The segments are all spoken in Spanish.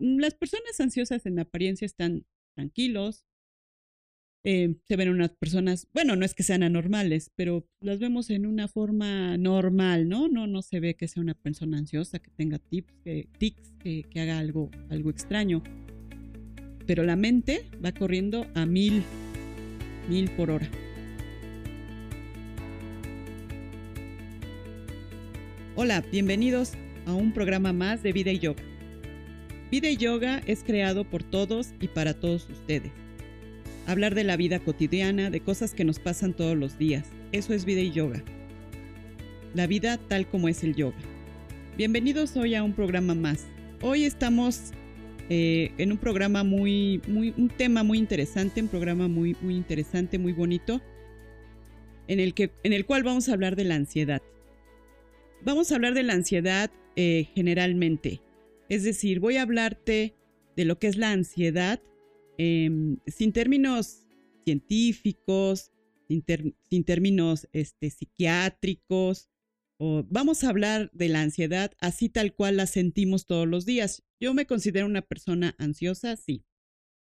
las personas ansiosas en apariencia están tranquilos, eh, se ven unas personas, bueno, no es que sean anormales, pero las vemos en una forma normal, ¿no? No, no se ve que sea una persona ansiosa, que tenga tips, tics, que, que haga algo, algo extraño. Pero la mente va corriendo a mil, mil por hora. Hola, bienvenidos a un programa más de Vida y Yoga. Vida y Yoga es creado por todos y para todos ustedes hablar de la vida cotidiana, de cosas que nos pasan todos los días. Eso es vida y yoga. La vida tal como es el yoga. Bienvenidos hoy a un programa más. Hoy estamos eh, en un programa muy, muy, un tema muy interesante, un programa muy, muy interesante, muy bonito, en el, que, en el cual vamos a hablar de la ansiedad. Vamos a hablar de la ansiedad eh, generalmente. Es decir, voy a hablarte de lo que es la ansiedad Em, sin términos científicos, sin, términos este, psiquiátricos, o vamos a hablar de la ansiedad así tal cual la sentimos todos los días. Yo me considero una persona ansiosa, sí.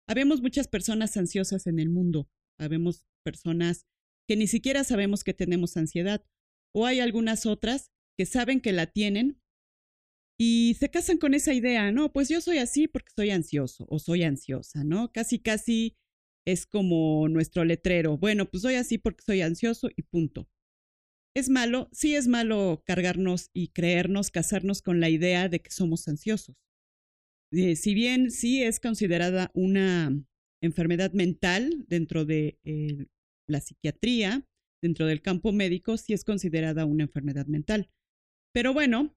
Habemos muchas personas ansiosas en el mundo. Habemos personas que ni siquiera sabemos que tenemos ansiedad. O hay algunas otras que saben que la tienen, y se casan con esa idea, no, pues yo soy así porque soy ansioso o soy ansiosa, ¿no? Casi, casi es como nuestro letrero. Bueno, pues soy así porque soy ansioso y punto. ¿Es malo? Sí es malo cargarnos y creernos, casarnos con la idea de que somos ansiosos. Eh, si bien sí es considerada una enfermedad mental dentro de eh, la psiquiatría, dentro del campo médico, sí es considerada una enfermedad mental. Pero bueno,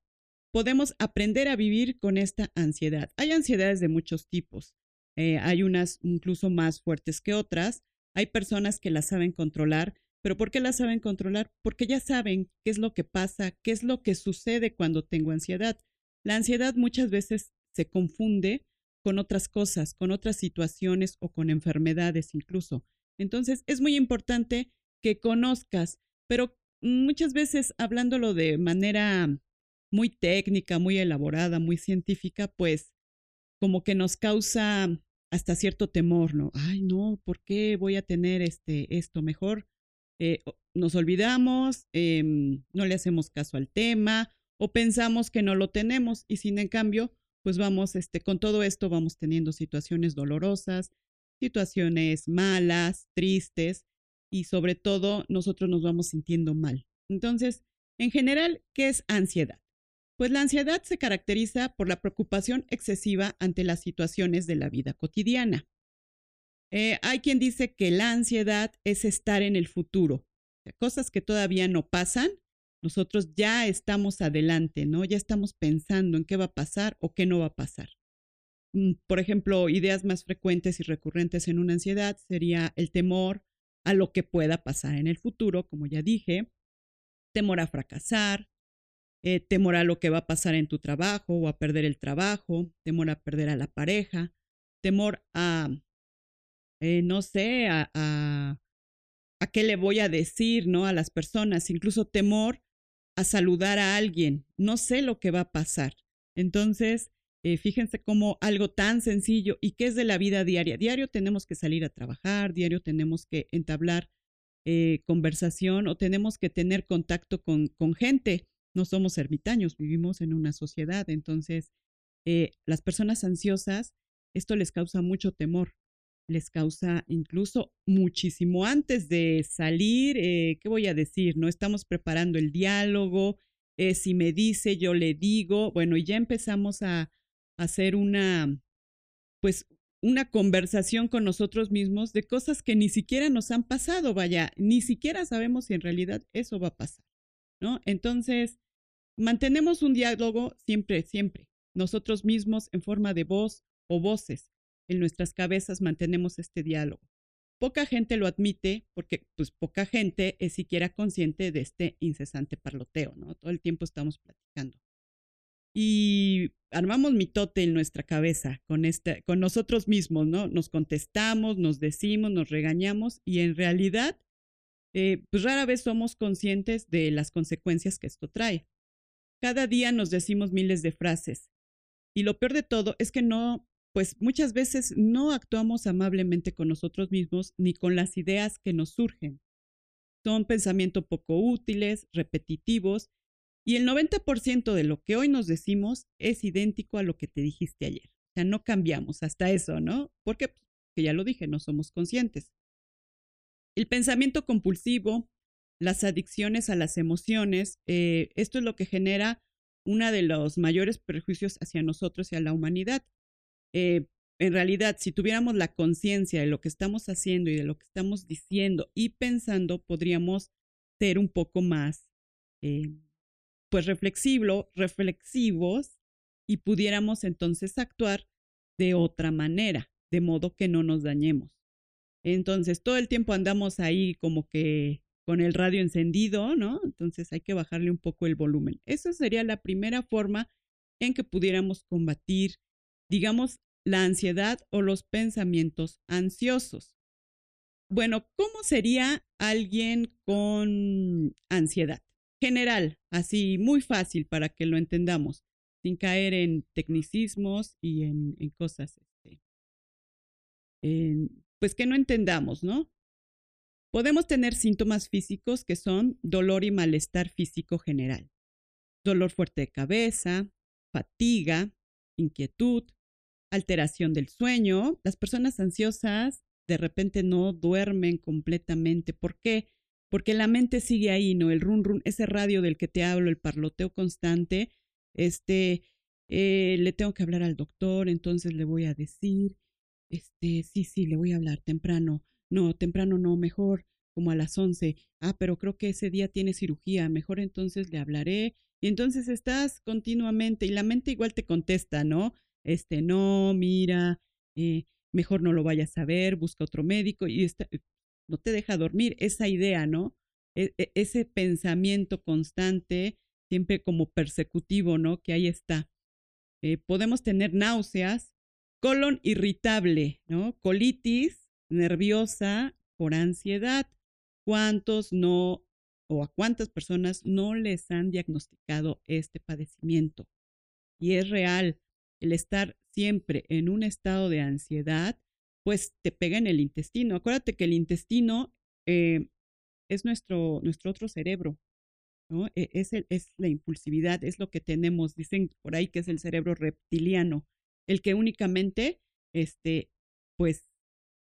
podemos aprender a vivir con esta ansiedad. Hay ansiedades de muchos tipos. Eh, hay unas incluso más fuertes que otras. Hay personas que las saben controlar, pero ¿por qué las saben controlar? Porque ya saben qué es lo que pasa, qué es lo que sucede cuando tengo ansiedad. La ansiedad muchas veces se confunde con otras cosas, con otras situaciones o con enfermedades incluso. Entonces es muy importante que conozcas, pero muchas veces hablándolo de manera muy técnica, muy elaborada, muy científica, pues como que nos causa hasta cierto temor, ¿no? Ay, no, ¿por qué voy a tener este, esto mejor? Eh, nos olvidamos, em, no le hacemos caso al tema o pensamos que no lo tenemos y sin en cambio, pues vamos, este, con todo esto vamos teniendo situaciones dolorosas, situaciones malas, tristes y sobre todo nosotros nos vamos sintiendo mal. Entonces, en general, ¿qué es ansiedad? Pues la ansiedad se caracteriza por la preocupación excesiva ante las situaciones de la vida cotidiana. Eh, hay quien dice que la ansiedad es estar en el futuro, cosas que todavía no pasan, nosotros ya estamos adelante, ¿no? Ya estamos pensando en qué va a pasar o qué no va a pasar. Mm, por ejemplo, ideas más frecuentes y recurrentes en una ansiedad sería el temor a lo que pueda pasar en el futuro, como ya dije, temor a fracasar, eh, temor a lo que va a pasar en tu trabajo o a perder el trabajo, temor a perder a la pareja, temor a, eh, no sé, a, a, qué le voy a decir, ¿no? A las personas, incluso temor a saludar a alguien, no sé lo que va a pasar. Entonces, eh, fíjense cómo algo tan sencillo y que es de la vida diaria. Diario tenemos que salir a trabajar, diario tenemos que entablar conversación o tenemos que tener contacto con, con gente no somos ermitaños, vivimos en una sociedad. Entonces, eh, las personas ansiosas, esto les causa mucho temor, les causa incluso muchísimo antes de salir, eh, ¿qué voy a decir? No estamos preparando el diálogo, eh, si me dice, yo le digo, bueno, y ya empezamos a, a hacer una, pues, una conversación con nosotros mismos de cosas que ni siquiera nos han pasado, vaya, ni siquiera sabemos si en realidad eso va a pasar, ¿no? Entonces, Mantenemos un diálogo siempre, siempre. Nosotros mismos en forma de voz o voces. En nuestras cabezas mantenemos este diálogo. Poca gente lo admite porque pues poca gente es siquiera consciente de este incesante parloteo, ¿no? Todo el tiempo estamos platicando. Y armamos mitote en nuestra cabeza con, este, con nosotros mismos, ¿no? Nos contestamos, nos decimos, nos regañamos y en realidad, eh, pues rara vez somos conscientes de las consecuencias que esto trae. Cada día nos decimos miles de frases Y lo peor de todo es que no, pues muchas veces no actuamos amablemente con nosotros mismos ni con las ideas que nos surgen. Son pensamientos poco útiles, repetitivos, y el 90% de lo que hoy nos decimos es idéntico a lo que te dijiste ayer. O sea, no cambiamos hasta eso, ¿no? Porque, pues, que ya lo dije, no somos conscientes. El pensamiento compulsivo, las adicciones a las emociones, eh, esto es lo que genera uno de los mayores perjuicios hacia nosotros y a la humanidad. Eh, en realidad, si tuviéramos la conciencia de lo que estamos haciendo y de lo que estamos diciendo y pensando, podríamos ser un poco más, eh, pues, reflexivo, reflexivos y pudiéramos entonces actuar de otra manera, de modo que no nos dañemos. Entonces, todo el tiempo andamos ahí como que con el radio encendido, ¿no? Entonces hay que bajarle un poco el volumen. Esa sería la primera forma en que pudiéramos combatir, digamos, la ansiedad o los pensamientos ansiosos. Bueno, ¿cómo sería alguien con ansiedad? General, así muy fácil para que lo entendamos, sin caer en tecnicismos y en, cosas, este, pues que no entendamos, ¿no? Podemos tener síntomas físicos que son dolor y malestar físico general, dolor fuerte de cabeza, fatiga, inquietud, alteración del sueño. Las personas ansiosas de repente no duermen completamente. ¿Por qué? Porque la mente sigue ahí, ¿no? El run run, ese radio del que te hablo, el parloteo constante, este, eh, le tengo que hablar al doctor, entonces le voy a decir, este, sí, sí, le voy a hablar temprano no, temprano no, mejor como a las 11. Ah, pero creo que ese día tiene cirugía, mejor entonces le hablaré. Y entonces estás continuamente y la mente igual te contesta, ¿no? Este, no, mira, eh, mejor no lo vayas a ver, busca otro médico y está, no te deja dormir. Esa idea, ¿no? E, e, ese pensamiento constante, siempre como persecutivo, ¿no? Que ahí está. Eh, podemos tener náuseas, colon irritable, ¿no? Colitis, nerviosa por ansiedad. ¿Cuántos no o a cuántas personas no les han diagnosticado este padecimiento? Y es real, el estar siempre en un estado de ansiedad, pues te pega en el intestino. Acuérdate que el intestino eh, es nuestro, nuestro otro cerebro, ¿no? E, es, el, es la impulsividad, es lo que tenemos, dicen por ahí que es el cerebro reptiliano, el que únicamente, este, pues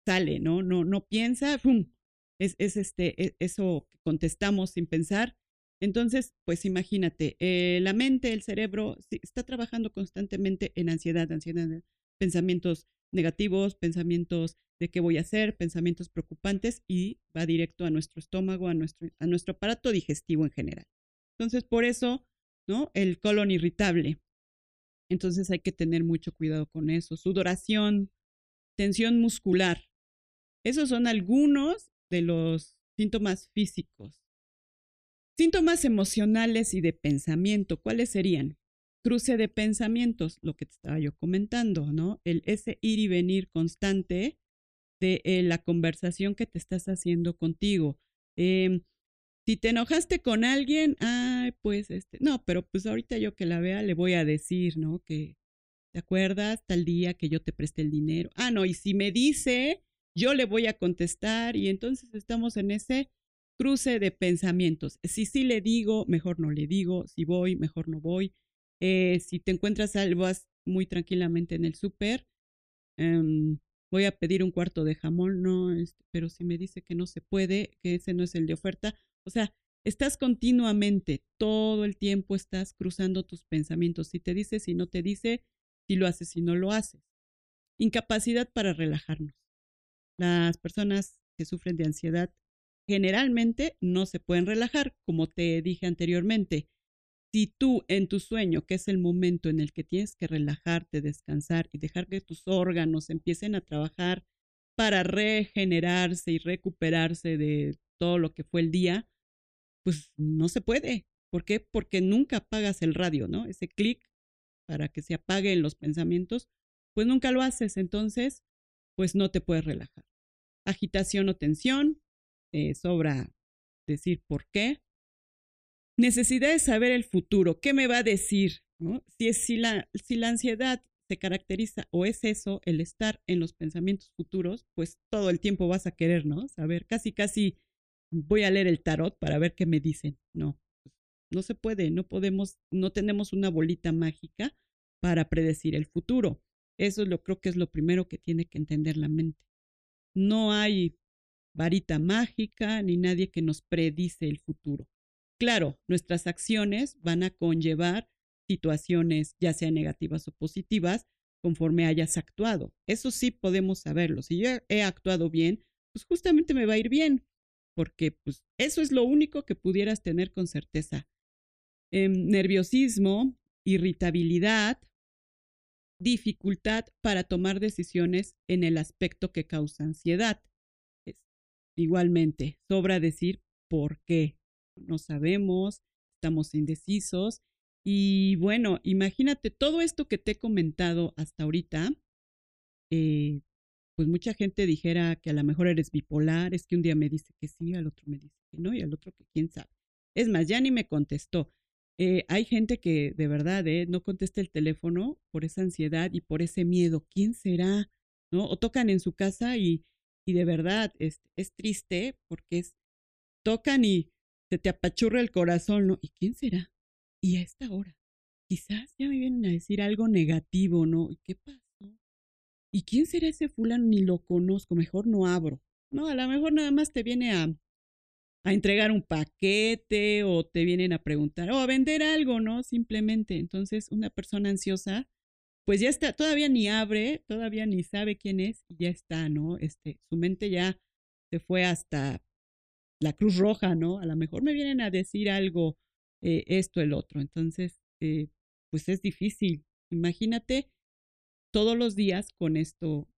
sale, ¿no? No, no piensa, ¡fum! Es, es este, e, eso que contestamos sin pensar. Entonces, pues imagínate, eh, la mente, el cerebro, está trabajando constantemente en ansiedad, ansiedad, pensamientos negativos, pensamientos de qué voy a hacer, pensamientos preocupantes y va directo a nuestro estómago, a nuestro, a nuestro aparato digestivo en general. Entonces, por eso, ¿no? El colon irritable. Entonces hay que tener mucho cuidado con eso. Sudoración, tensión muscular, esos son algunos de los síntomas físicos. Síntomas emocionales y de pensamiento, ¿cuáles serían? Cruce de pensamientos, lo que te estaba yo comentando, ¿no? El ese ir y venir constante de eh, la conversación que te estás haciendo contigo. Em, si te enojaste con alguien, ay, pues este, no, pero pues ahorita yo que la vea le voy a decir, ¿no? Que, ¿te acuerdas tal día que yo te presté el dinero? Ah, no, y si me dice yo le voy a contestar y entonces estamos en ese cruce de pensamientos. Si sí le digo, mejor no le digo, si voy, mejor no voy. Eh, si te encuentras algo muy tranquilamente en el súper, em, voy a pedir un cuarto de jamón, no, este, pero si me dice que no se puede, que ese no es el de oferta, o sea, estás continuamente, todo el tiempo estás cruzando tus pensamientos. Si te dice, si no te dice, si lo haces, si no lo haces. Incapacidad para relajarnos. Las personas que sufren de ansiedad generalmente no se pueden relajar, como te dije anteriormente. Si tú en tu sueño, que es el momento en el que tienes que relajarte, descansar y dejar que tus órganos empiecen a trabajar para regenerarse y recuperarse de todo lo que fue el día, pues no se puede. ¿Por qué? Porque nunca apagas el radio, ¿no? Ese clic para que se apaguen los pensamientos, pues nunca lo haces. Entonces, pues no te puedes relajar. Agitación o tensión, eh, sobra decir por qué. Necesidad de saber el futuro, qué me va a decir. Si, es, si, la, si la ansiedad se caracteriza o es eso, el estar en los pensamientos futuros, pues todo el tiempo vas a querer, ¿no? Saber, casi, casi voy a leer el tarot para ver qué me dicen. No, no se puede, no podemos, no tenemos una bolita mágica para predecir el futuro. Eso lo creo que es lo primero que tiene que entender la mente. No hay varita mágica ni nadie que nos predice el futuro. Claro, nuestras acciones van a conllevar situaciones, ya sean negativas o positivas, conforme hayas actuado. Eso sí podemos saberlo. Si yo he actuado bien, pues justamente me va a ir bien, porque pues eso es lo único que pudieras tener con certeza. Em, nerviosismo, irritabilidad, dificultad para tomar decisiones en el aspecto que causa ansiedad. igualmente, sobra decir por qué. No sabemos, estamos indecisos y bueno, imagínate todo esto que te he comentado hasta ahorita, eh, pues mucha gente dijera que a lo mejor eres bipolar, es que un día me dice que sí, al otro me dice que no y al otro que quién sabe. Es más, ya ni me contestó. Eh, hay gente que de verdad eh, no contesta el teléfono por esa ansiedad y por ese miedo. ¿Quién será? ¿No? O tocan en su casa y, de verdad es, es triste porque es, tocan y se te apachurra el corazón, ¿no? ¿Y quién será? Y a esta hora, quizás ya me vienen a decir algo negativo, ¿no? ¿Y qué pasó? ¿Y quién será ese fulano? Ni lo conozco, mejor no abro. No, a lo mejor nada más te viene a, a entregar un paquete o te vienen a preguntar o a vender algo, ¿no? Simplemente. Entonces, una persona ansiosa, pues ya está, todavía ni abre, todavía ni sabe quién es y ya está, ¿no? Este, su mente ya se fue hasta la Cruz Roja, ¿no? A lo mejor me vienen a decir algo eh, esto, el otro. Entonces, eh, pues es difícil. Imagínate todos los días con esto,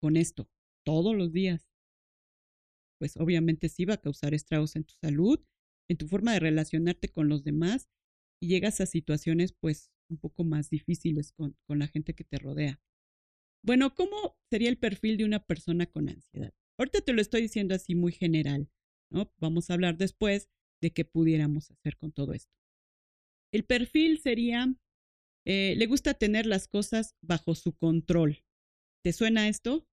con esto, todos los días. Pues obviamente sí va a causar estragos en tu salud, en tu forma de relacionarte con los demás y llegas a situaciones pues un poco más difíciles con, con la gente que te rodea. Bueno, ¿cómo sería el perfil de una persona con ansiedad? Ahorita te lo estoy diciendo así muy general, ¿no? Vamos a hablar después de qué pudiéramos hacer con todo esto. El perfil sería, eh, le gusta tener las cosas bajo su control. ¿Te suena esto?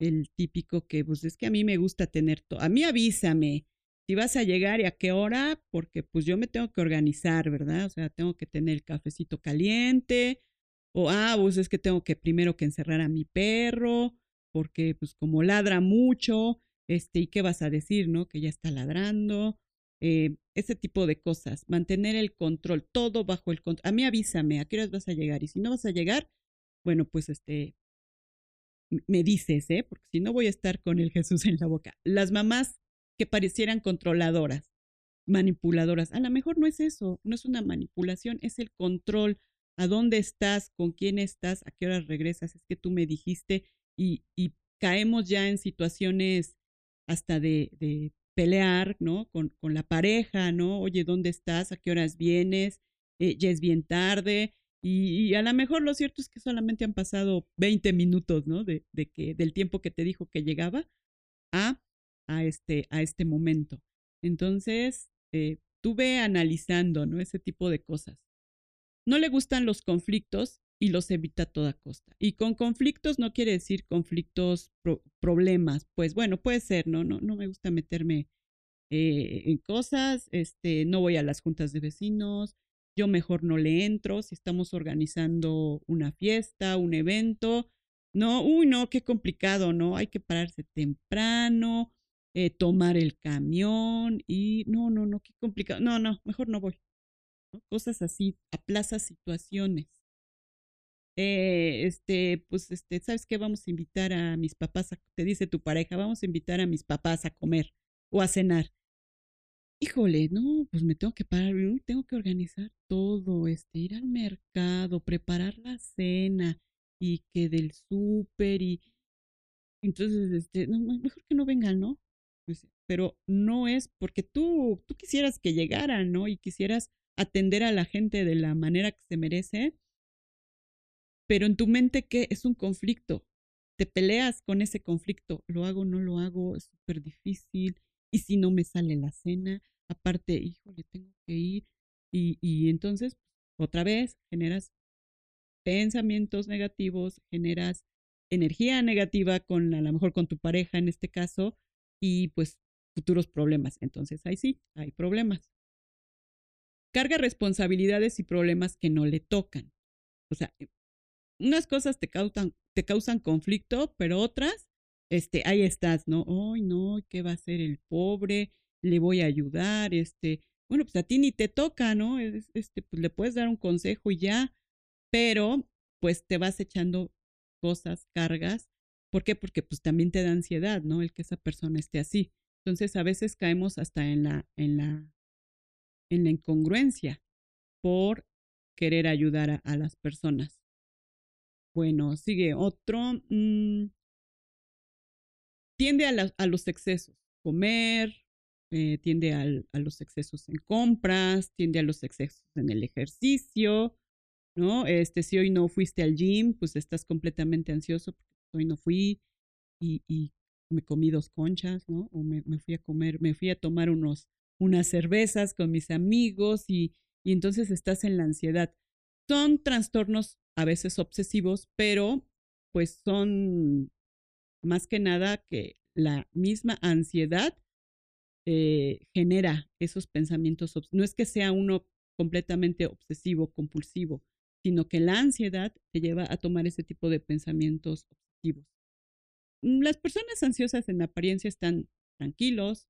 El típico que, pues es que a mí me gusta tener todo. A mí avísame si vas a llegar y a qué hora, porque pues yo me tengo que organizar, ¿verdad? O sea, tengo que tener el cafecito caliente, o ah, pues es que tengo que primero que encerrar a mi perro, porque pues como ladra mucho, este, ¿y qué vas a decir, no? Que ya está ladrando, eh, ese tipo de cosas, mantener el control, todo bajo el control. A mí avísame, a qué horas vas a llegar y si no vas a llegar, bueno, pues este, me dices, ¿eh? Porque si no voy a estar con el Jesús en la boca. Las mamás que parecieran controladoras, manipuladoras, a lo mejor no es eso, no es una manipulación, es el control. ¿A dónde estás? ¿Con quién estás? ¿A qué horas regresas? Es que tú me dijiste y, y caemos ya en situaciones hasta de, de pelear, ¿no? Con, con, la pareja, ¿no? Oye, ¿dónde estás? ¿A qué horas vienes? Eh, ya es bien tarde. Y, a lo mejor lo cierto es que solamente han pasado 20 minutos, ¿no? De, de, que, del tiempo que te dijo que llegaba a, a, este, a este momento. Entonces, eh, tuve analizando, ¿no? Ese tipo de cosas. No le gustan los conflictos y los evita a toda costa. Y con conflictos no quiere decir conflictos, problemas, pues bueno, puede ser, ¿no? No, no me gusta meterme eh, en cosas, este, no voy a las juntas de vecinos, yo mejor no le entro, si estamos organizando una fiesta, un evento, no, uy, no, qué complicado, ¿no? Hay que pararse temprano, eh, tomar el camión y no, no, no, qué complicado, no, no, mejor no voy. Cosas así, aplaza situaciones. Eh, este, pues, este, ¿sabes qué? Vamos a invitar a mis papás, a, te dice tu pareja, vamos a invitar a mis papás a comer o a cenar. Híjole, no, pues me tengo que parar, tengo que organizar todo, este, ir al mercado, preparar la cena y que del súper y entonces, este, no, mejor que no vengan, ¿no? Pues, pero no es porque tú, tú quisieras que llegaran, ¿no? Y quisieras atender a la gente de la manera que se merece, pero en tu mente, ¿qué? Es un conflicto. Te peleas con ese conflicto. ¿Lo hago, no lo hago? Es súper difícil. Y si no me sale la cena, aparte, híjole, tengo que ir. Y, y entonces, otra vez, generas pensamientos negativos, generas energía negativa con a lo mejor con tu pareja en este caso y pues futuros problemas. Entonces ahí sí, hay problemas. Carga responsabilidades y problemas que no le tocan. O sea, unas cosas te causan, te causan conflicto, pero otras, este, ahí estás, ¿no? Ay, no, ¿qué va a hacer el pobre? Le voy a ayudar, este, bueno, pues a ti ni te toca, ¿no? Este, pues le puedes dar un consejo y ya, pero pues te vas echando cosas, cargas. ¿Por qué? Porque pues también te da ansiedad, ¿no? El que esa persona esté así. Entonces a veces caemos hasta en la, en la, en la incongruencia por querer ayudar a, las personas. Bueno, sigue otro. Mm, tiende a, los excesos. Comer, eh, tiende a los excesos en compras, tiende a los excesos en el ejercicio, ¿no? Este, si hoy no fuiste al gym, pues estás completamente ansioso porque hoy no fui y, me comí dos conchas, ¿no? O me, fui a comer, me fui a tomar unos, unas cervezas con mis amigos y entonces estás en la ansiedad. Son trastornos a veces obsesivos, pero pues son más que nada que la misma ansiedad eh, genera esos pensamientos. No es que sea uno completamente obsesivo, compulsivo, sino que la ansiedad te lleva a tomar ese tipo de pensamientos obsesivos. Mm, las personas ansiosas en apariencia están tranquilos,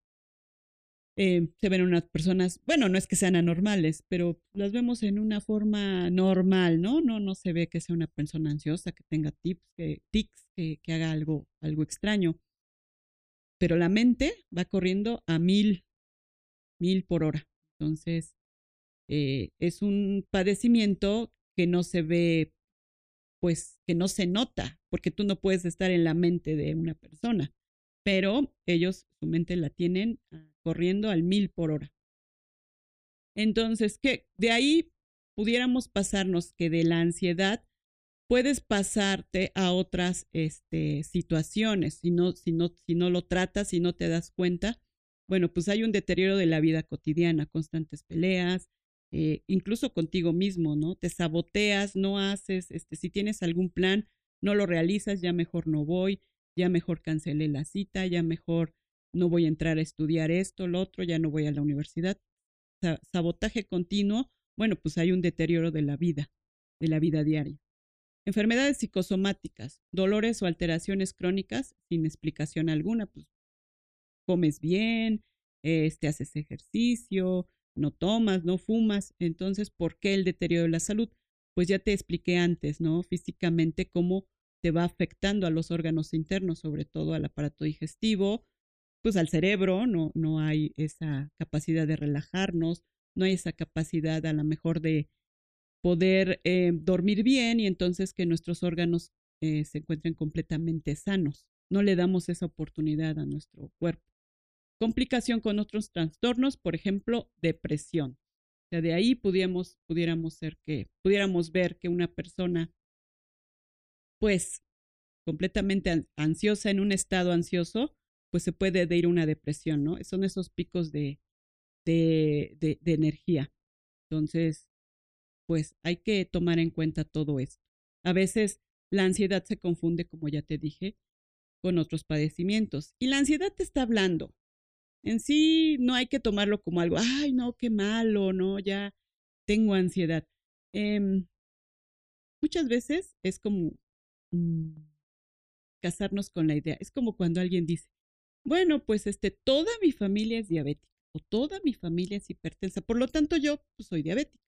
eh, se ven unas personas, bueno, no es que sean anormales, pero las vemos en una forma normal, ¿no? No, no se ve que sea una persona ansiosa, que tenga tips, tics, que, haga algo, algo extraño. Pero la mente va corriendo a mil, mil por hora. Entonces, eh, es un padecimiento que no se ve, pues que no se nota, porque tú no puedes estar en la mente de una persona, pero ellos su mente la tienen corriendo al mil por hora. Entonces, que de ahí pudiéramos pasarnos que de la ansiedad puedes pasarte a otras este, situaciones si no, si, no, si no lo tratas, si no te das cuenta. Bueno, pues hay un deterioro de la vida cotidiana, constantes peleas, eh, incluso contigo mismo, ¿no? Te saboteas, no haces, este, si tienes algún plan, no lo realizas, ya mejor no voy, ya mejor cancelé la cita, ya mejor no voy a entrar a estudiar esto, lo otro, ya no voy a la universidad. sabotaje continuo, bueno, pues hay un deterioro de la vida, de la vida diaria. Enfermedades psicosomáticas, dolores o alteraciones crónicas sin explicación alguna, pues comes bien, este, haces ejercicio, no tomas, no fumas. Entonces, ¿por qué el deterioro de la salud? Pues ya te expliqué antes, ¿no? Físicamente cómo te va afectando a los órganos internos, sobre todo al aparato digestivo, pues al cerebro, no, no hay esa capacidad de relajarnos, no hay esa capacidad a lo mejor de poder eh, dormir bien y entonces que nuestros órganos eh, se encuentren completamente sanos. No le damos esa oportunidad a nuestro cuerpo complicación con otros trastornos, por ejemplo, depresión. O sea, de ahí pudiéramos, pudiéramos ser que, pudiéramos ver que una persona, pues, completamente ansiosa, en un estado ansioso, pues se puede ir a una depresión, ¿no? Son esos picos de, de, de, de energía. Entonces, pues hay que tomar en cuenta todo esto. A veces la ansiedad se confunde, como ya te dije, con otros padecimientos. Y la ansiedad te está hablando, en sí no hay que tomarlo como algo, ay, no, qué malo, no, ya tengo ansiedad. Em, muchas veces es como mm, casarnos con la idea. Es como cuando alguien dice, bueno, pues este, toda mi familia es diabética o toda mi familia es hipertensa, por lo tanto yo pues, soy diabética,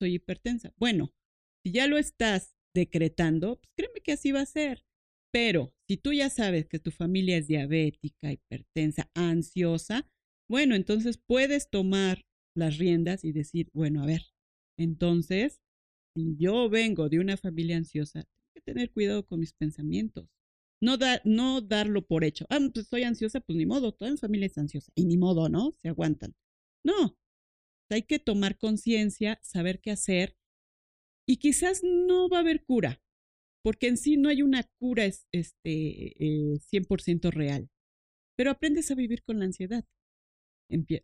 soy hipertensa. Bueno, si ya lo estás decretando, pues créeme que así va a ser. Pero si tú ya sabes que tu familia es diabética, hipertensa, ansiosa, bueno, entonces puedes tomar las riendas y decir, bueno, a ver, entonces, si yo vengo de una familia ansiosa, tengo que tener cuidado con mis pensamientos. No, da, no darlo por hecho. Ah, pues ansiosa, pues ni modo, toda mi familia es ansiosa. Y ni modo, ¿no? Se aguantan. No, hay que tomar conciencia, saber qué hacer. Y quizás no va a haber cura, porque en sí no hay una cura este, 100% eh, real, pero aprendes a vivir con la ansiedad.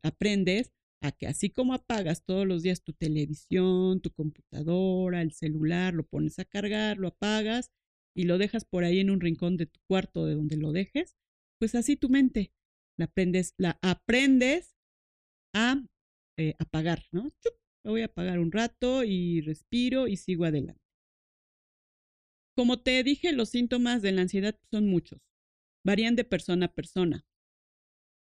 aprendes a que así como apagas todos los días tu televisión, tu computadora, el celular, lo pones a cargar, lo apagas y lo dejas por ahí en un rincón de tu cuarto de donde lo dejes, pues así tu mente la aprendes, la aprendes a eh, apagar, ¿no? Lo voy a apagar un rato y respiro y sigo adelante. Como te dije, los síntomas de la ansiedad son muchos, varían de persona a persona,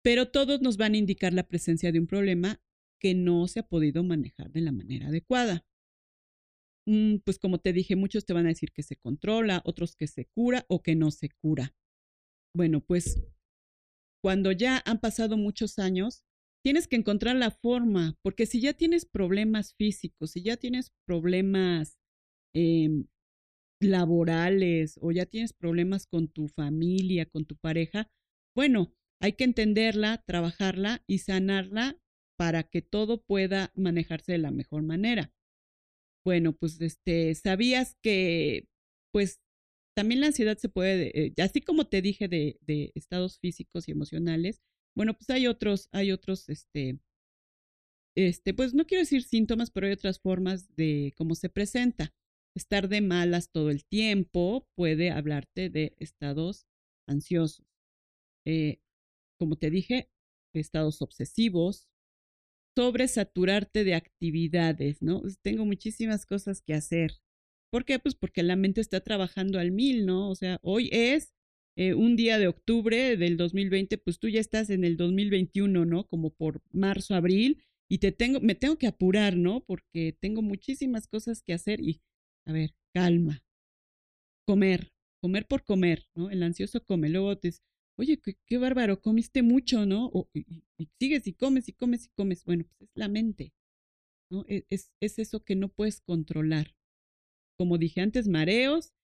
pero todos nos van a indicar la presencia de un problema que no se ha podido manejar de la manera adecuada. Mm, pues como te dije, muchos te van a decir que se controla, otros que se cura o que no se cura. Bueno, pues cuando ya han pasado muchos años, tienes que encontrar la forma, porque si ya tienes problemas físicos, si ya tienes problemas em, laborales o ya tienes problemas con tu familia, con tu pareja, bueno, hay que entenderla, trabajarla y sanarla para que todo pueda manejarse de la mejor manera. Bueno, pues este, sabías que pues también la ansiedad se puede, eh, así como te dije de, de, estados físicos y emocionales, bueno, pues hay otros, hay otros, este, este, pues no quiero decir síntomas, pero hay otras formas de cómo se presenta. Estar de malas todo el tiempo puede hablarte de estados ansiosos. Eh, como te dije, estados obsesivos, sobresaturarte de actividades, ¿no? Tengo muchísimas cosas que hacer. ¿Por qué? Pues porque la mente está trabajando al mil, ¿no? O sea, hoy es eh, un día de octubre del 2020, pues tú ya estás en el 2021, ¿no? Como por marzo, abril, y te tengo, me tengo que apurar, ¿no? Porque tengo muchísimas cosas que hacer y, a ver, calma. Comer, comer por comer, ¿no? El ansioso come, luego te oye, qué, bárbaro, comiste mucho, ¿no? y, sigues y comes y comes y comes. Bueno, pues es la mente, ¿no? E, es, es eso que no puedes controlar. Como dije antes, mareos,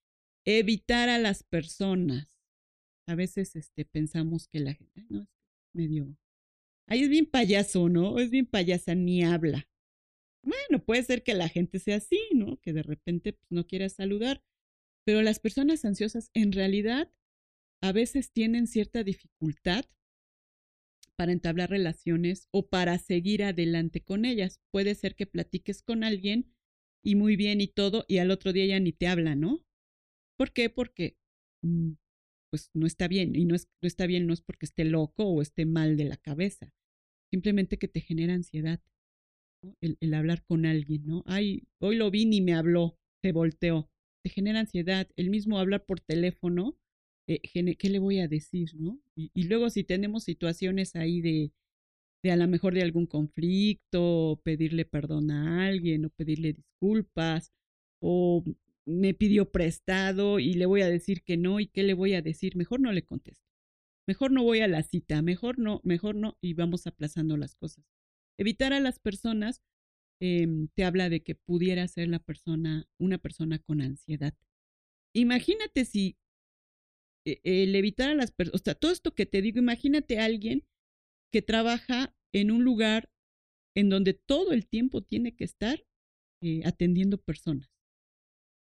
evitar a las personas. A veces este, pensamos que la gente, no, es medio... Ahí es bien payaso, ¿no? Es bien payasa, ni habla. Bueno, puede ser que la gente sea así, ¿no? Que de repente pues, no quiera saludar. Pero las personas ansiosas en realidad a veces tienen cierta dificultad para entablar relaciones o para seguir adelante con ellas. Puede ser que platiques con alguien y muy bien y todo y al otro día ya ni te habla, ¿no? ¿Por qué? Porque mm, pues no está bien y no, es, no está bien no es porque esté loco o esté mal de la cabeza, simplemente que te genera ansiedad el, el hablar con alguien, ¿no? Ay, hoy lo vi ni me habló, se volteó, te genera ansiedad, el mismo hablar por teléfono eh, ¿qué le voy a decir? ¿no? Y, luego si tenemos situaciones ahí de, de a lo mejor de algún conflicto, pedirle perdón a alguien o pedirle disculpas, o me pidió prestado y le voy a decir que no, ¿y qué le voy a decir? Mejor no le contesto. Mejor no voy a la cita, mejor no, mejor no, y vamos aplazando las cosas. Evitar a las personas em, te habla de que pudiera ser la persona, una persona con ansiedad. Imagínate si el evitar a las personas, o sea, todo esto que te digo, imagínate a alguien que trabaja en un lugar en donde todo el tiempo tiene que estar eh, atendiendo personas.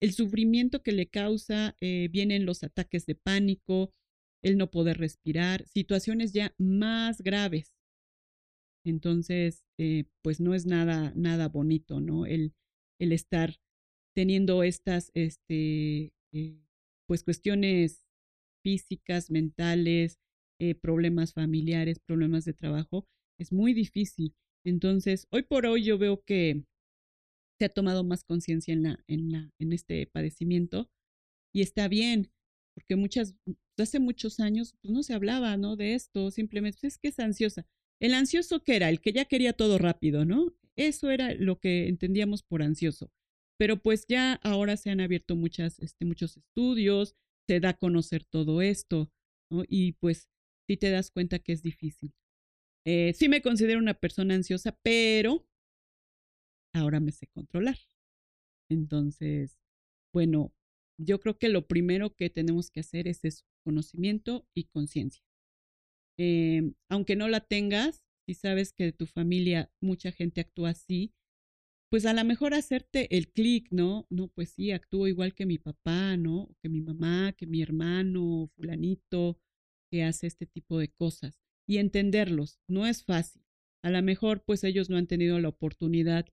El sufrimiento que le causa, eh, vienen los ataques de pánico, el no poder respirar, situaciones ya más graves. Entonces, eh, pues no es nada, nada bonito, ¿no? El, el estar teniendo estas, este, pues cuestiones físicas, mentales, eh, problemas familiares, problemas de trabajo, es muy difícil. Entonces, hoy por hoy yo veo que se ha tomado más conciencia en, la, en, la, en este padecimiento y está bien, porque muchas, hace muchos años pues no se hablaba, ¿no? De esto, simplemente pues, es que es ansiosa. El ansioso que era, el que ya quería todo rápido, ¿no? Eso era lo que entendíamos por ansioso. Pero pues ya ahora se han abierto muchas, este, muchos estudios, te da a conocer todo esto, ¿no? Y pues sí te das cuenta que es difícil. Eh, sí me considero una persona ansiosa, pero ahora me sé controlar. Entonces, bueno, yo creo que lo primero que tenemos que hacer es eso, conocimiento y conciencia. Eh, aunque no la tengas, si sabes que de tu familia mucha gente actúa así, pues a lo mejor hacerte el clic, ¿no? No, pues sí, actúo igual que mi papá, ¿no? Que mi mamá, que mi hermano, fulanito, que hace este tipo de cosas. Y entenderlos, no es fácil. A lo mejor pues ellos no han tenido la oportunidad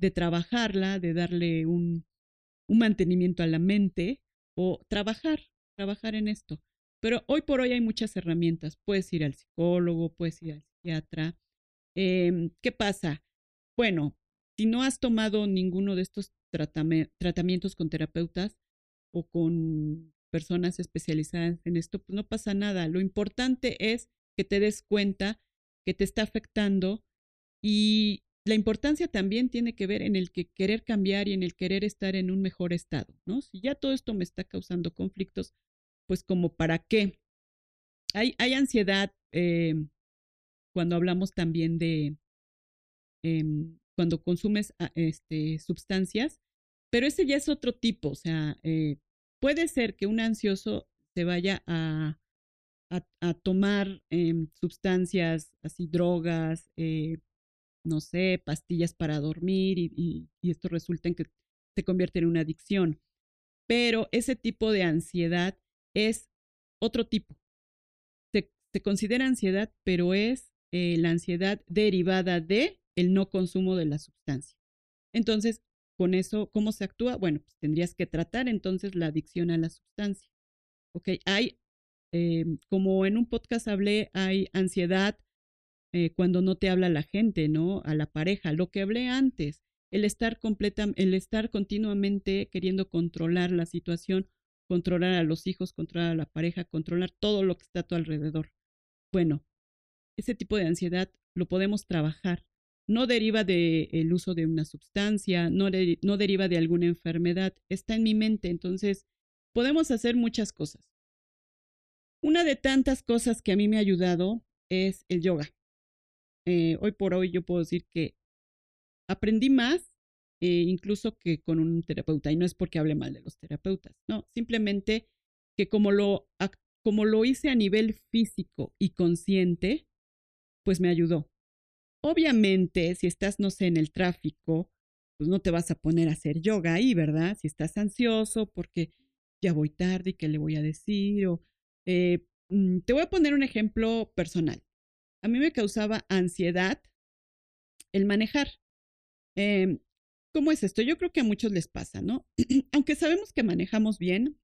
de trabajarla, de darle un, un mantenimiento a la mente o trabajar, trabajar en esto. Pero hoy por hoy hay muchas herramientas. Puedes ir al psicólogo, puedes ir al psiquiatra. Em, ¿Qué pasa? Bueno, si no has tomado ninguno de estos tratamientos con terapeutas o con personas especializadas en esto, pues no pasa nada. Lo importante es que te des cuenta que te está afectando y la importancia también tiene que ver en el que querer cambiar y en el querer estar en un mejor estado, ¿no? Si ya todo esto me está causando conflictos, pues como para qué. Hay, hay ansiedad eh, cuando hablamos también de em, cuando consumes ah, este, sustancias, pero ese ya es otro tipo, o sea, eh, puede ser que un ansioso se vaya a, a, tomar em, sustancias así, drogas, eh, no sé, pastillas para dormir y, esto resulta en que se convierte en una adicción. Pero ese tipo de ansiedad es otro tipo. Se, considera ansiedad, pero es eh, la ansiedad derivada de el no consumo de la sustancia. Entonces, con eso, ¿cómo se actúa? Bueno, pues tendrías que tratar entonces la adicción a la sustancia. Ok, hay, eh, como en un podcast hablé, hay ansiedad eh, cuando no te habla la gente, ¿no? A la pareja, lo que hablé antes, el estar completa, el estar continuamente queriendo controlar la situación, controlar a los hijos, controlar a la pareja, controlar todo lo que está a tu alrededor. Bueno, ese tipo de ansiedad lo podemos trabajar. No deriva del uso de una sustancia, no, no deriva de alguna enfermedad, está en mi mente, entonces podemos hacer muchas cosas. Una de tantas cosas que a mí me ha ayudado es el yoga. Eh, hoy por hoy yo puedo decir que aprendí más eh, incluso que con un terapeuta. Y no es porque hable mal de los terapeutas, no, simplemente que como lo, como lo hice a nivel físico y consciente, pues me ayudó. Obviamente, si estás, no sé, en el tráfico, pues no te vas a poner a hacer yoga ahí, ¿verdad? Si estás ansioso porque ya voy tarde y qué le voy a decir, o eh, mm, te voy a poner un ejemplo personal a mí me causaba ansiedad el manejar. Em, ¿Cómo es esto? Yo creo que a muchos les pasa, ¿no? aunque sabemos que manejamos bien,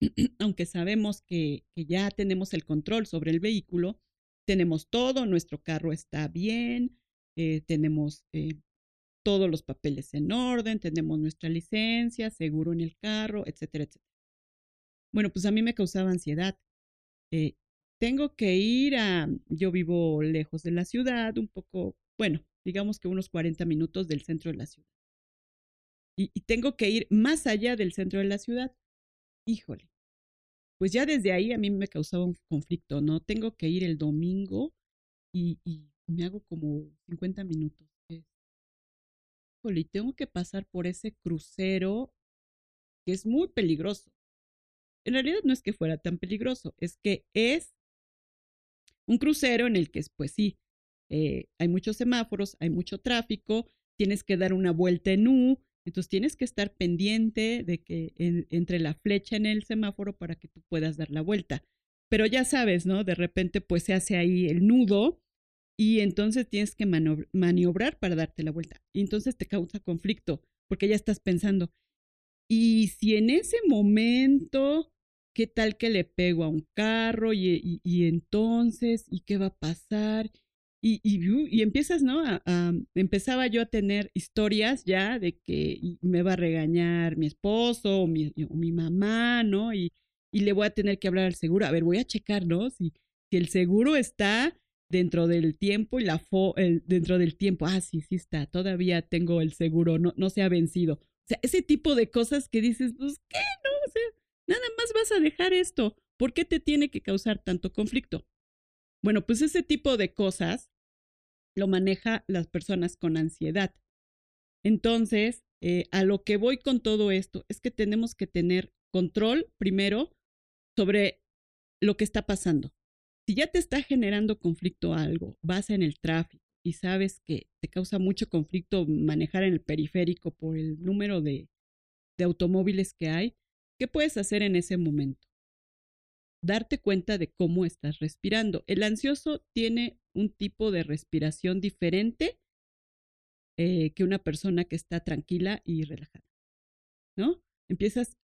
aunque sabemos que, ya tenemos el control sobre el vehículo, tenemos todo, nuestro carro está bien, eh, tenemos eh, todos los papeles en orden, tenemos nuestra licencia, seguro en el carro, etcétera, etcétera. Bueno, pues a mí me causaba ansiedad. Eh, tengo que ir a, yo vivo lejos de la ciudad, un poco, bueno, digamos que unos 40 minutos del centro de la ciudad. Y, tengo que ir más allá del centro de la ciudad. Híjole, pues ya desde ahí a mí me causaba un conflicto, ¿no? Tengo que ir el domingo y, me hago como 50 minutos. Híjole, tengo que pasar por ese crucero que es muy peligroso. En realidad no es que fuera tan peligroso, es que es un crucero en el que, pues sí, eh, hay muchos semáforos, hay mucho tráfico, tienes que dar una vuelta en U, entonces tienes que estar pendiente de que entre la flecha en el semáforo para que tú puedas dar la vuelta. Pero ya sabes, ¿no? De repente pues se hace ahí el nudo y entonces tienes que maniobrar para darte la vuelta. Y entonces te causa conflicto porque ya estás pensando, y si en ese momento ¿qué tal que le pego a un carro y, entonces, ¿y qué va a pasar? Y, y, empiezas, ¿no? A, empezaba yo a tener historias ya de que me va a regañar mi esposo o mi, mi mamá, ¿no? Y, le voy a tener que hablar al seguro. A ver, voy a checar, ¿no? Si, si el seguro está dentro del tiempo y la fo, el, dentro del tiempo, ah, sí, sí está, todavía tengo el seguro, no, no se ha vencido. O sea, ese tipo de cosas que dices, pues, ¿qué? No, o sea, Nada más vas a dejar esto. ¿Por qué te tiene que causar tanto conflicto? Bueno, pues ese tipo de cosas lo maneja las personas con ansiedad. Entonces, eh, a lo que voy con todo esto es que tenemos que tener control primero sobre lo que está pasando. Si ya te está generando conflicto algo, vas en el tráfico y sabes que te causa mucho conflicto manejar en el periférico por el número de, de automóviles que hay, ¿Qué puedes hacer en ese momento? Darte cuenta de cómo estás respirando. El ansioso tiene un tipo de respiración diferente eh, que una persona que está tranquila y relajada, ¿no? Empiezas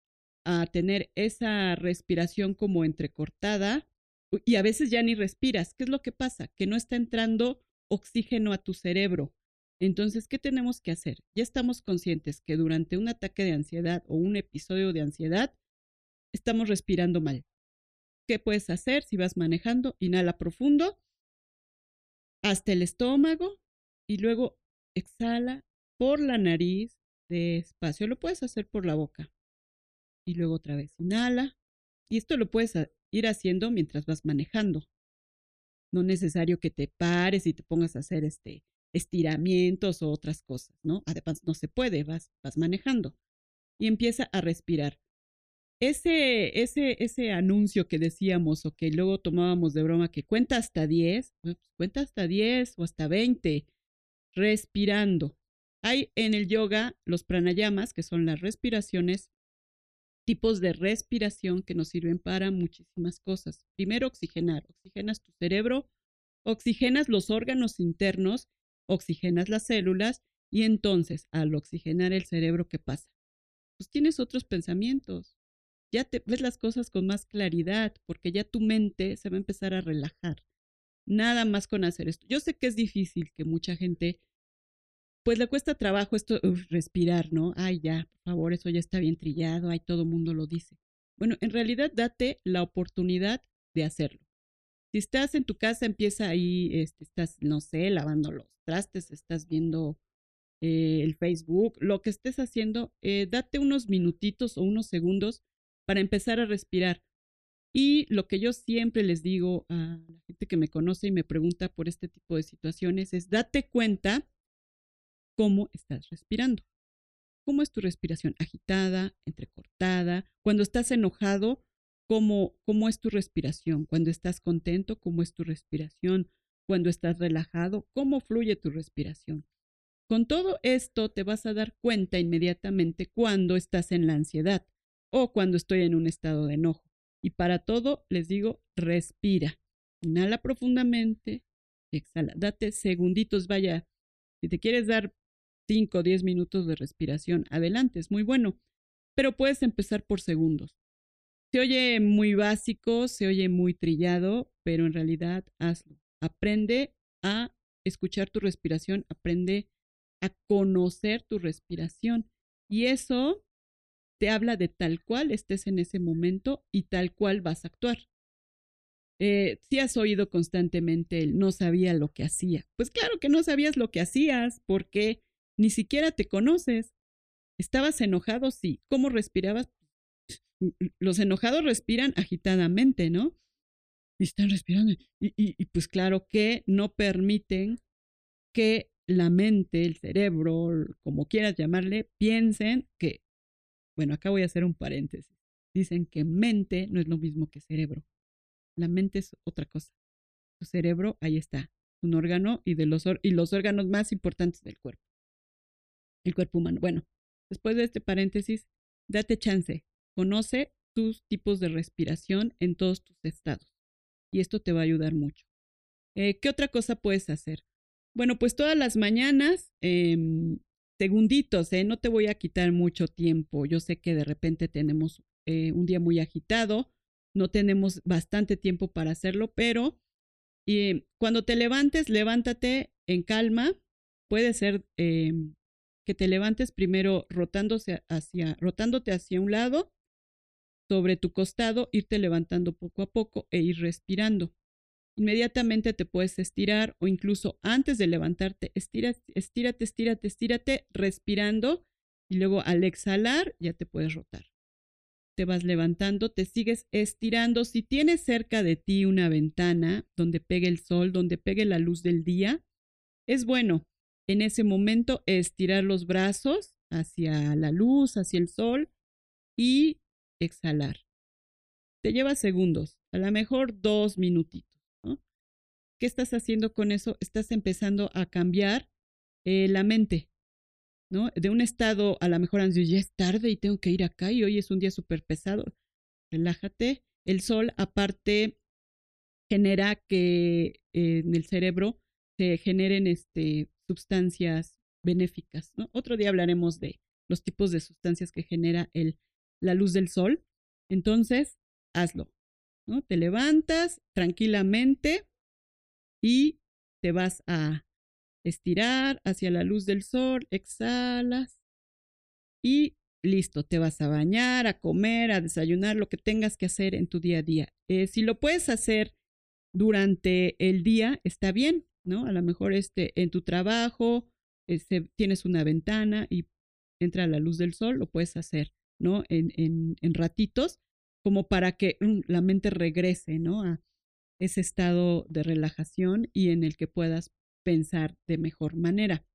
a tener esa respiración como entrecortada y a veces ya ni respiras. ¿Qué es lo que pasa? Que no está entrando oxígeno a tu cerebro. Entonces, ¿qué tenemos que hacer? Ya estamos conscientes que durante un ataque de ansiedad o un episodio de ansiedad estamos respirando mal. ¿Qué puedes hacer si vas manejando? Inhala profundo hasta el estómago y luego exhala por la nariz despacio. Lo puedes hacer por la boca. Y luego otra vez inhala. Y esto lo puedes ir haciendo mientras vas manejando. No es necesario que te pares y te pongas a hacer este estiramientos o otras cosas, ¿no? Además, no se puede, vas, vas manejando. Y empieza a respirar. Ese, ese, ese anuncio que decíamos o que luego tomábamos de broma que cuenta hasta 10, pues, cuenta hasta 10 o hasta 20, respirando. Hay en el yoga los pranayamas, que son las respiraciones, tipos de respiración que nos sirven para muchísimas cosas. Primero, oxigenar. Oxigenas tu cerebro, oxigenas los órganos internos oxigenas las células y entonces al oxigenar el cerebro, ¿qué pasa? Pues tienes otros pensamientos, ya te ves las cosas con más claridad porque ya tu mente se va a empezar a relajar. Nada más con hacer esto. Yo sé que es difícil, que mucha gente, pues le cuesta trabajo esto, respirar, ¿no? Ay, ya, por favor, eso ya está bien trillado, ay, todo mundo lo dice. Bueno, en realidad date la oportunidad de hacerlo. Si estás en tu casa, empieza ahí, este, estás, no sé, lavando los trastes, estás viendo eh, el Facebook, lo que estés haciendo, eh, date unos minutitos o unos segundos para empezar a respirar. Y lo que yo siempre les digo a la gente que me conoce y me pregunta por este tipo de situaciones es, date cuenta cómo estás respirando. ¿Cómo es tu respiración? Agitada, entrecortada. Cuando estás enojado, cómo, cómo es tu respiración, cuando estás contento, cómo es tu respiración, cuando estás relajado, cómo fluye tu respiración. Con todo esto te vas a dar cuenta inmediatamente cuando estás en la ansiedad o cuando estoy en un estado de enojo. Y para todo les digo, respira. Inhala profundamente, exhala. Date segunditos, vaya. Si te quieres dar 5 o 10 minutos de respiración, adelante, es muy bueno. Pero puedes empezar por segundos. Se oye muy básico, se oye muy trillado, pero en realidad hazlo. Aprende a escuchar tu respiración, aprende a conocer tu respiración. Y eso te habla de tal cual estés en ese momento y tal cual vas a actuar. Eh, si has oído constantemente el no sabía lo que hacía, pues claro que no sabías lo que hacías porque ni siquiera te conoces. ¿Estabas enojado? Sí. ¿Cómo respirabas? los enojados respiran agitadamente, ¿no? Y están respirando. Y, y, pues claro que no permiten que la mente, el cerebro, como quieras llamarle, piensen que, bueno, acá voy a hacer un paréntesis. Dicen que mente no es lo mismo que cerebro. La mente es otra cosa. Tu cerebro, ahí está, un órgano y, de los, y los órganos más importantes del cuerpo. El cuerpo humano. Bueno, después de este paréntesis, date chance, Conoce tus tipos de respiración en todos tus estados y esto te va a ayudar mucho. Eh, ¿Qué otra cosa puedes hacer? Bueno, pues todas las mañanas, em, segunditos, ¿eh? no te voy a quitar mucho tiempo. Yo sé que de repente tenemos eh, un día muy agitado, no tenemos bastante tiempo para hacerlo, pero cuando te levantes, levántate en calma. Puede ser em, que te levantes primero rotándose hacia, rotándote hacia un lado sobre tu costado, irte levantando poco a poco e ir respirando. Inmediatamente te puedes estirar o incluso antes de levantarte, estírate, estírate, estírate, estírate, respirando y luego al exhalar ya te puedes rotar. Te vas levantando, te sigues estirando. Si tienes cerca de ti una ventana donde pegue el sol, donde pegue la luz del día, es bueno en ese momento estirar los brazos hacia la luz, hacia el sol y exhalar. Te lleva segundos, a lo mejor dos minutitos. ¿Qué estás haciendo con eso? Estás empezando a cambiar eh, la mente, ¿no? De un estado a lo mejor ansioso, ya es tarde y tengo que ir acá y hoy es un día súper pesado. Relájate. El sol, aparte, genera que eh, en el cerebro se generen este, sustancias benéficas. Otro día hablaremos de los tipos de sustancias que genera el, la luz del sol. Entonces, hazlo. ¿no? Te levantas tranquilamente y te vas a estirar hacia la luz del sol, exhalas y listo, te vas a bañar, a comer, a desayunar, lo que tengas que hacer en tu día a día. Eh, si lo puedes hacer durante el día, está bien, ¿no? A lo mejor este, en tu trabajo este, tienes una ventana y entra la luz del sol, lo puedes hacer, ¿no? En, en, en ratitos, como para que mm, la mente regrese, ¿no? Ese estado de relajación y en el que puedas pensar de mejor manera.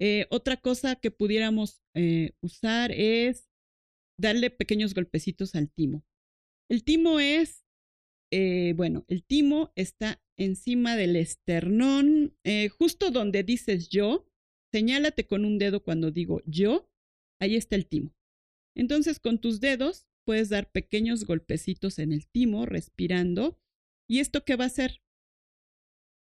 Eh, otra cosa que pudiéramos eh, usar es darle pequeños golpecitos al timo. El timo es, eh, bueno, el timo está encima del esternón, justo donde dices yo, señálate con un dedo cuando digo yo, ahí está el timo. Entonces con tus dedos puedes dar pequeños golpecitos en el timo, respirando. ¿Y esto qué va a hacer?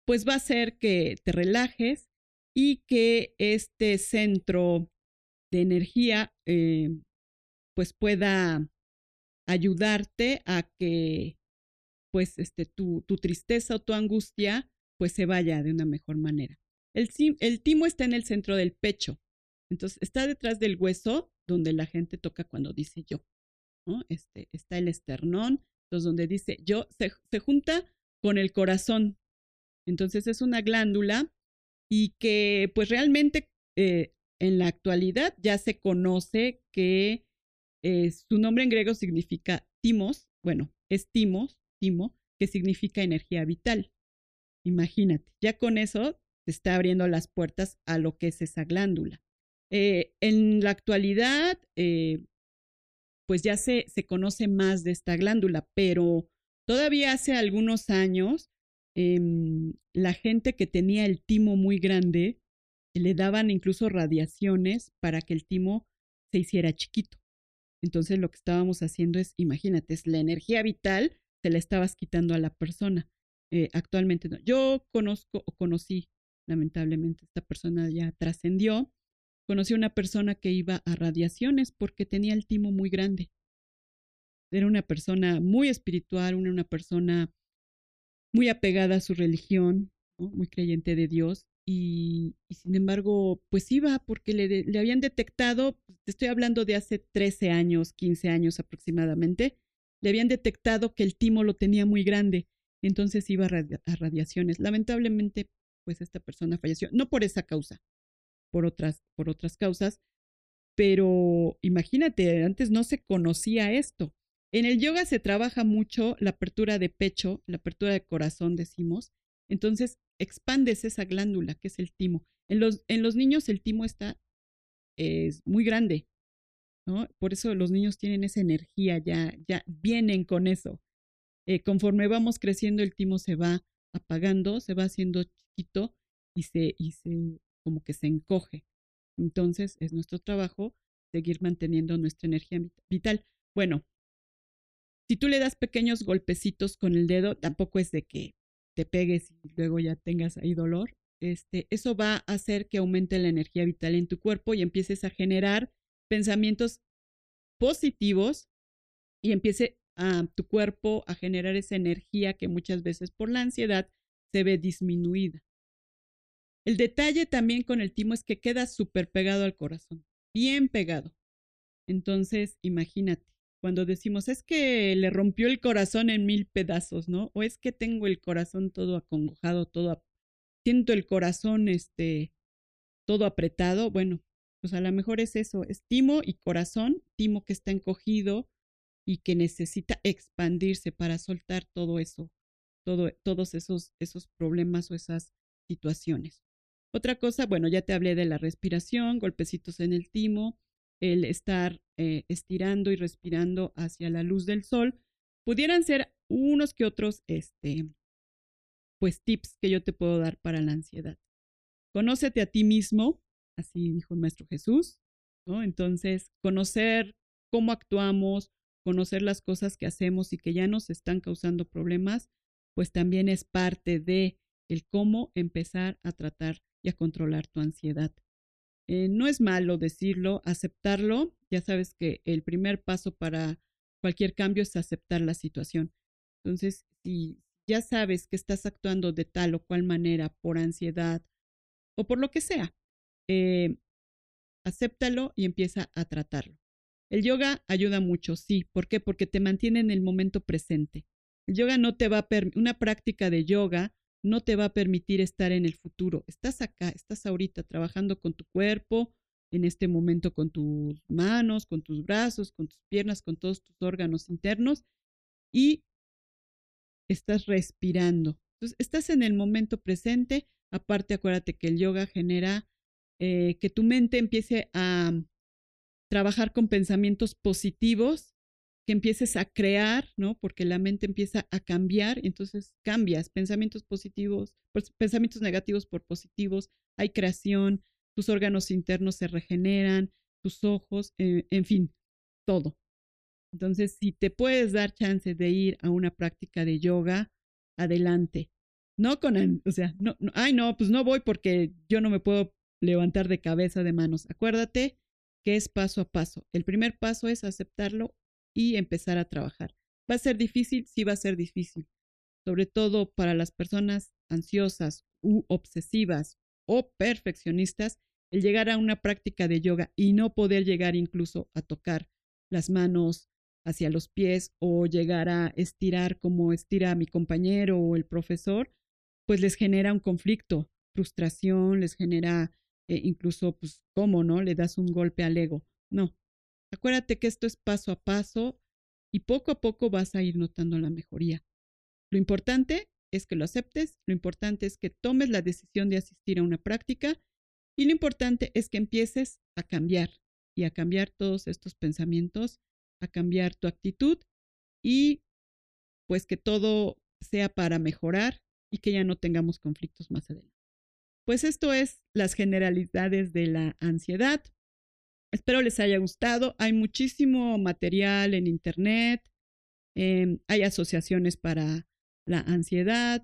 Pues va a hacer que te relajes y que este centro de energía eh, pues pueda ayudarte a que pues este tu, tu, tristeza o tu angustia pues se vaya de una mejor manera. El, timo está en el centro del pecho, entonces está detrás del hueso donde la gente toca cuando dice yo. Este, está el esternón, entonces donde dice yo se, junta con el corazón. Entonces es una glándula y que pues realmente eh, en la actualidad ya se conoce que eh, su nombre en griego significa timos, bueno, es timos, timo, que significa energía vital. Imagínate, ya con eso se está abriendo las puertas a lo que es esa glándula. Eh, en la actualidad, pues ya se, se conoce más de esta glándula, pero todavía hace algunos años Em, la gente que tenía el timo muy grande le daban incluso radiaciones para que el timo se hiciera chiquito. Entonces lo que estábamos haciendo es, imagínate, es la energía vital, se la estabas quitando a la persona. Eh, actualmente no. Yo conozco o conocí, lamentablemente, esta persona ya trascendió. Conocí a una persona que iba a radiaciones porque tenía el timo muy grande. Era una persona muy espiritual, una persona muy apegada a su religión, muy creyente de Dios, y, sin embargo, pues iba porque le, habían detectado, pues, te estoy hablando de hace 13 años, 15 años aproximadamente, le habían detectado que el timo lo tenía muy grande, entonces iba a, radiaciones. Lamentablemente, pues esta persona falleció, no por esa causa, por otras, por otras causas, pero imagínate, antes no se conocía esto. En el yoga se trabaja mucho la apertura de pecho, la apertura de corazón, decimos. Entonces, expandes esa glándula que es el timo. En los, en los niños el timo está es muy grande, ¿no? Por eso los niños tienen esa energía, ya, ya vienen con eso. Eh, conforme vamos creciendo, el timo se va apagando, se va haciendo chiquito y se, y se como que se encoge. Entonces, es nuestro trabajo seguir manteniendo nuestra energía vital. Bueno, si tú le das pequeños golpecitos con el dedo, tampoco es de que te pegues y luego ya tengas ahí dolor. Este, eso va a hacer que aumente la energía vital en tu cuerpo y empieces a generar pensamientos positivos y empiece a tu cuerpo a generar esa energía que muchas veces por la ansiedad se ve disminuida. El detalle también con el timo es que queda súper pegado al corazón, bien pegado. Entonces, imagínate, cuando decimos es que le rompió el corazón en mil pedazos, ¿no? O es que tengo el corazón todo acongojado, todo, siento el corazón, este, todo apretado. Bueno, pues a lo mejor es eso, es timo y corazón, timo que está encogido y que necesita expandirse para soltar todo eso, todo, todos esos, esos problemas o esas situaciones. Otra cosa, bueno, ya te hablé de la respiración, golpecitos en el timo, el estar eh, estirando y respirando hacia la luz del sol, pudieran ser unos que otros, este, pues tips que yo te puedo dar para la ansiedad. Conócete a ti mismo, así dijo el Maestro Jesús, ¿no? Entonces, conocer cómo actuamos, conocer las cosas que hacemos y que ya nos están causando problemas, pues también es parte de el cómo empezar a tratar y a controlar tu ansiedad. Eh, no es malo decirlo, aceptarlo. Ya sabes que el primer paso para cualquier cambio es aceptar la situación. Entonces, si ya sabes que estás actuando de tal o cual manera por ansiedad o por lo que sea, eh, acéptalo y empieza a tratarlo. El yoga ayuda mucho, sí. ¿Por qué? Porque te mantiene en el momento presente. El yoga no te va a una práctica de yoga no te va a permitir estar en el futuro. Estás acá, estás ahorita trabajando con tu cuerpo, en este momento con tus manos, con tus brazos, con tus piernas, con todos tus órganos internos y estás respirando. Entonces, estás en el momento presente. Aparte, acuérdate que el yoga genera eh, que tu mente empiece a trabajar con pensamientos positivos, empieces a crear, ¿no? Porque la mente empieza a cambiar, entonces cambias pensamientos positivos, pues, pensamientos negativos por positivos, hay creación, tus órganos internos se regeneran, tus ojos, eh, en fin, todo. Entonces, si te puedes dar chance de ir a una práctica de yoga, adelante. No con, o sea, no, no, ay, no, pues no voy porque yo no me puedo levantar de cabeza de manos. Acuérdate que es paso a paso. El primer paso es aceptarlo y empezar a trabajar. ¿Va a ser difícil? Sí va a ser difícil. Sobre todo para las personas ansiosas u obsesivas o perfeccionistas, el llegar a una práctica de yoga y no poder llegar incluso a tocar las manos hacia los pies o llegar a estirar como estira mi compañero o el profesor, pues les genera un conflicto, frustración, les genera eh, incluso, pues, ¿cómo no? Le das un golpe al ego. No. Acuérdate que esto es paso a paso y poco a poco vas a ir notando la mejoría. Lo importante es que lo aceptes, lo importante es que tomes la decisión de asistir a una práctica y lo importante es que empieces a cambiar y a cambiar todos estos pensamientos, a cambiar tu actitud y pues que todo sea para mejorar y que ya no tengamos conflictos más adelante. Pues esto es las generalidades de la ansiedad. Espero les haya gustado. Hay muchísimo material en Internet. Em, hay asociaciones para la ansiedad.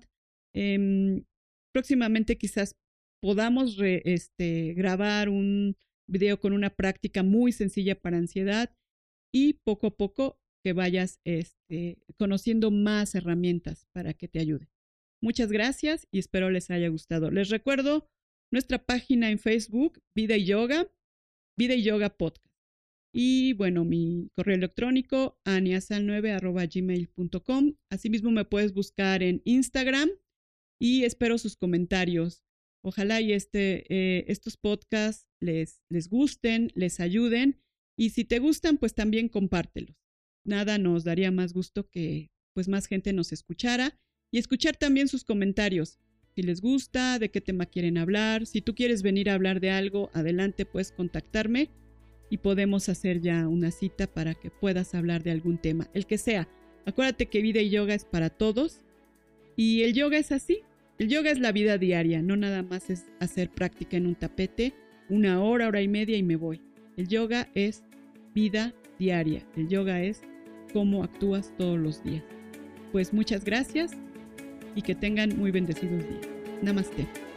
Em, próximamente quizás podamos este, grabar un video con una práctica muy sencilla para ansiedad y poco a poco que vayas este, conociendo más herramientas para que te ayuden. Muchas gracias y espero les haya gustado. Les recuerdo nuestra página en Facebook, Vida y Yoga, Vida y Yoga Podcast. Y bueno, mi correo electrónico, aniasal9.gmail.com. Asimismo me puedes buscar en Instagram y espero sus comentarios. Ojalá y este, eh, estos podcasts les, les gusten, les ayuden. Y si te gustan, pues también compártelos. Nada nos daría más gusto que pues más gente nos escuchara y escuchar también sus comentarios. Si les gusta, de qué tema quieren hablar, si tú quieres venir a hablar de algo, adelante puedes contactarme y podemos hacer ya una cita para que puedas hablar de algún tema, el que sea. Acuérdate que vida y yoga es para todos y el yoga es así. El yoga es la vida diaria, no nada más es hacer práctica en un tapete, una hora, hora y media y me voy. El yoga es vida diaria. El yoga es cómo actúas todos los días. Pues muchas gracias y que tengan muy bendecidos días. Namaste.